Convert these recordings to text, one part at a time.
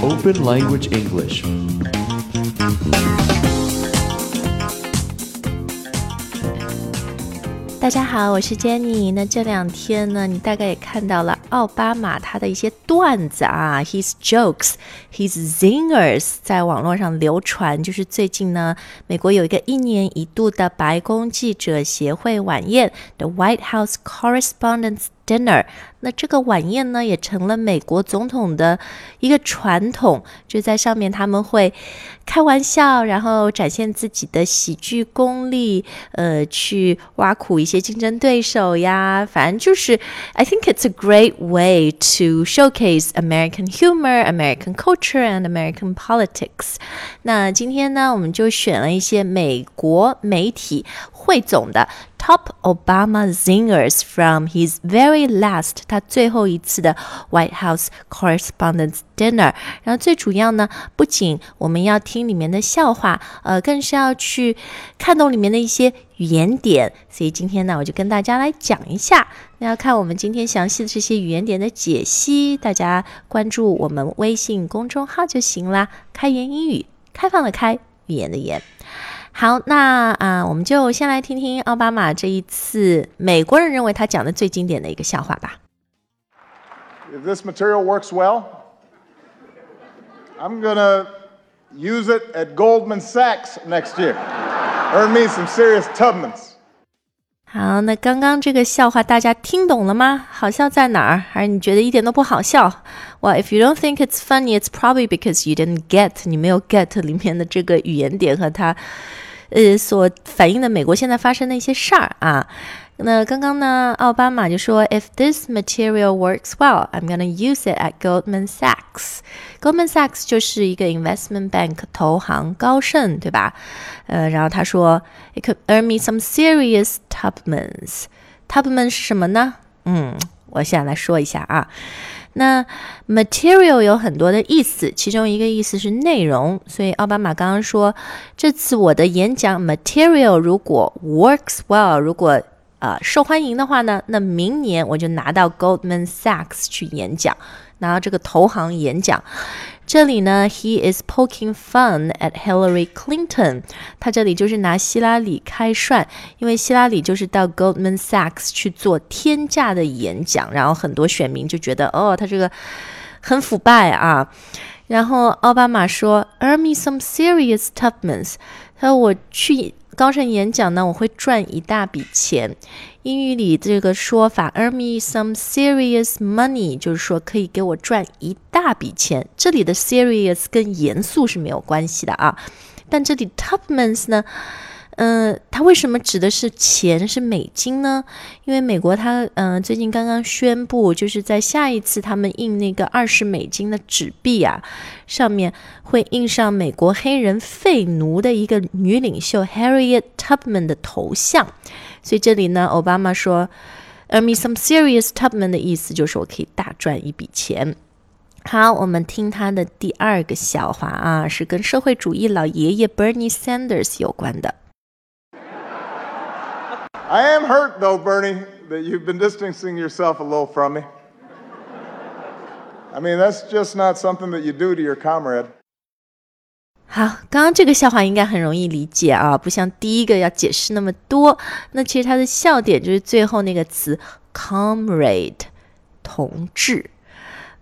Open Language English. 大家好，我是 Jenny。那这两天呢，你大概也看到了奥巴马他的一些段子啊，his jokes, his zingers，在网络上流传。就是最近呢，美国有一个一年一度的白宫记者协会晚宴，the White House Correspondents' dinner。那这个晚宴呢，也成了美国总统的一个传统，就在上面他们会开玩笑，然后展现自己的喜剧功力，呃，去挖苦一些竞争对手呀。反正就是，I think it's a great way to showcase American humor, American culture and American politics。那今天呢，我们就选了一些美国媒体。汇总的 Top Obama Zingers from his very last 他最后一次的 White House Correspondents' Dinner。然后最主要呢，不仅我们要听里面的笑话，呃，更是要去看懂里面的一些语言点。所以今天呢，我就跟大家来讲一下。那要看我们今天详细的这些语言点的解析，大家关注我们微信公众号就行啦。开言英语，开放的开，语言的言。好，那啊、呃，我们就先来听听奥巴马这一次美国人认为他讲的最经典的一个笑话吧。If this material works well, I'm gonna use it at Goldman Sachs next year. Earn me some serious Tubmans. 好，那刚刚这个笑话大家听懂了吗？好笑在哪儿？还是你觉得一点都不好笑？Well, if you don't think it's funny, it's probably because you didn't get，你没有 get 里面的这个语言点和它，呃，所反映的美国现在发生的一些事儿啊。那刚刚呢，奥巴马就说，If this material works well, I'm gonna use it at Goldman Sachs. Goldman Sachs 就是一个 investment bank 投行高盛，对吧？呃，然后他说，It could earn me some serious Tubmans. Tubman 是什么呢？嗯，我现在来说一下啊。那 material 有很多的意思，其中一个意思是内容。所以奥巴马刚刚说，这次我的演讲 material 如果 works well，如果呃受欢迎的话呢，那明年我就拿到 Goldman Sachs 去演讲，拿到这个投行演讲。这里呢，he is poking fun at Hillary Clinton。他这里就是拿希拉里开涮，因为希拉里就是到 Goldman Sachs 去做天价的演讲，然后很多选民就觉得，哦，他这个很腐败啊。然后奥巴马说，Earn me some serious Tubmans。他说我去高盛演讲呢，我会赚一大笔钱。英语里这个说法，earn me some serious money，就是说可以给我赚一大笔钱。这里的 serious 跟严肃是没有关系的啊，但这里 Tubmans 呢，嗯、呃，它为什么指的是钱是美金呢？因为美国它嗯、最近刚刚宣布，就是在下一次他们印那个二十美金的纸币啊，上面会印上美国黑人废奴的一个女领袖 Harriet Tubman 的头像。所以这里呢，奥巴马说，earn me some serious Tubman 的意思就是我可以大赚一笔钱。好，我们听他的第二个笑话啊，是跟社会主义老爷爷 Bernie Sanders 有关的。I am hurt, though, Bernie, that you've been distancing yourself a little from me. I mean, that's just not something that you do to your comrade. 好，刚刚这个笑话应该很容易理解啊，不像第一个要解释那么多。那其实它的笑点就是最后那个词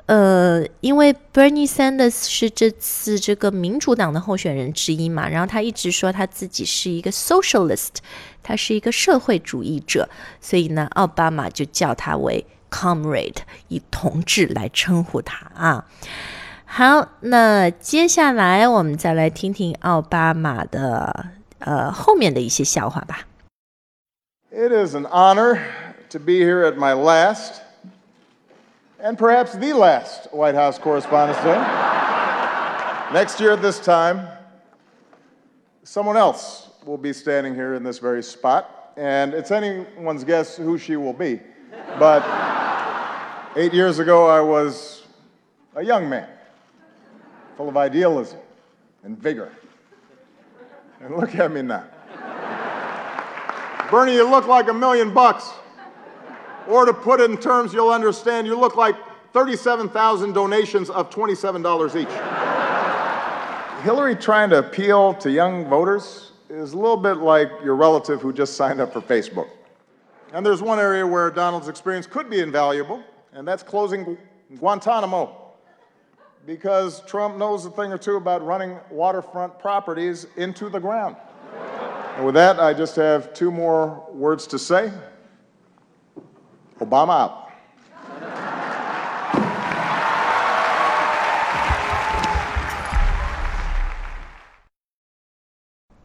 呃，因为 Bernie Sanders 是这次这个民主党的候选人之一嘛，然后他一直说他自己是一个 socialist，他是一个社会主义者，所以呢，奥巴马就叫他为 comrade，以同志来称呼他啊。好，那接下来我们再来听听奥巴马的呃后面的一些笑话吧。It is an honor to be here at my last, and perhaps the last, White House Correspondents'. Next year at this time, someone else will be standing here in this very spot, and it's anyone's guess who she will be. But eight years ago, I was a young man, full of idealism and vigor. And look at me now. Bernie, you look like a million bucks. Or to put it in terms you'll understand, you look like 37,000 donations of $27 each. Hillary trying to appeal to young voters is a little bit like your relative who just signed up for Facebook. And there's one area where Donald's experience could be invaluable, and that's closing Guantanamo. Because Trump knows a thing or two about running waterfront properties into the ground. And with that, I just have two more words to say Obama out.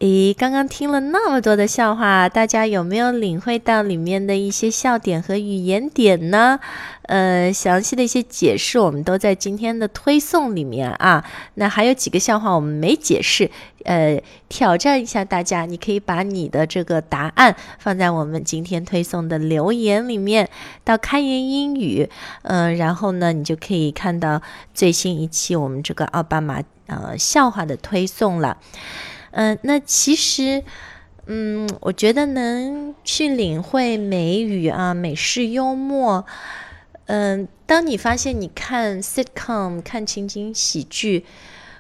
咦，刚刚听了那么多的笑话，大家有没有领会到里面的一些笑点和语言点呢？呃，详细的一些解释我们都在今天的推送里面啊。那还有几个笑话我们没解释，呃，挑战一下大家，你可以把你的这个答案放在我们今天推送的留言里面，到开言英语，嗯，然后呢，你就可以看到最新一期我们这个奥巴马呃笑话的推送了。嗯，那其实，嗯，我觉得能去领会美语啊，美式幽默，嗯，当你发现你看 sitcom 看情景喜剧，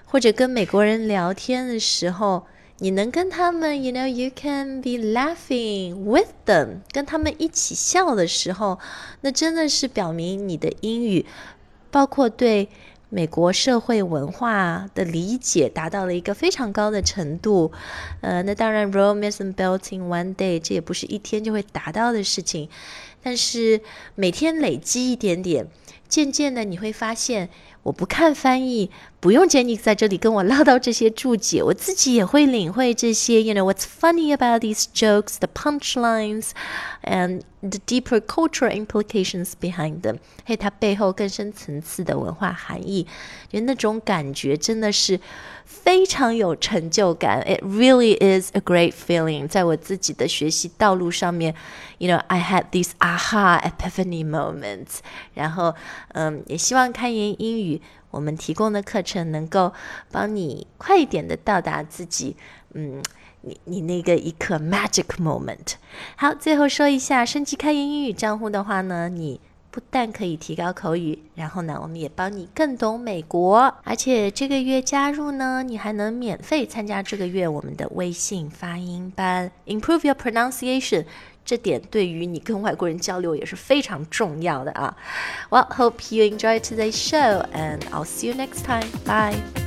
或者跟美国人聊天的时候，你能跟他们，you know you can be laughing with them，跟他们一起笑的时候，那真的是表明你的英语，包括对。美国社会文化的理解达到了一个非常高的程度，呃，那当然，romance built in one day，这也不是一天就会达到的事情，但是每天累积一点点，渐渐的你会发现，我不看翻译，不用 Jenny 在这里跟我唠叨这些注解，我自己也会领会这些。You know what's funny about these jokes, the punchlines, and the deeper cultural implications behind them。嘿，它背后更深层次的文化含义，觉得那种感觉真的是非常有成就感。It really is a great feeling。在我自己的学习道路上面，You know I had these aha epiphany moments，然后。嗯，也希望开言英语。我们提供的课程能够帮你快一点的到达自己，嗯，你你那个一刻 magic moment。好，最后说一下升级开言英语账户的话呢，你不但可以提高口语，然后呢，我们也帮你更懂美国，而且这个月加入呢，你还能免费参加这个月我们的微信发音班，improve your pronunciation。这点对于你跟外国人交流也是非常重要的啊。Well, hope you enjoy today's show, and I'll see you next time. Bye.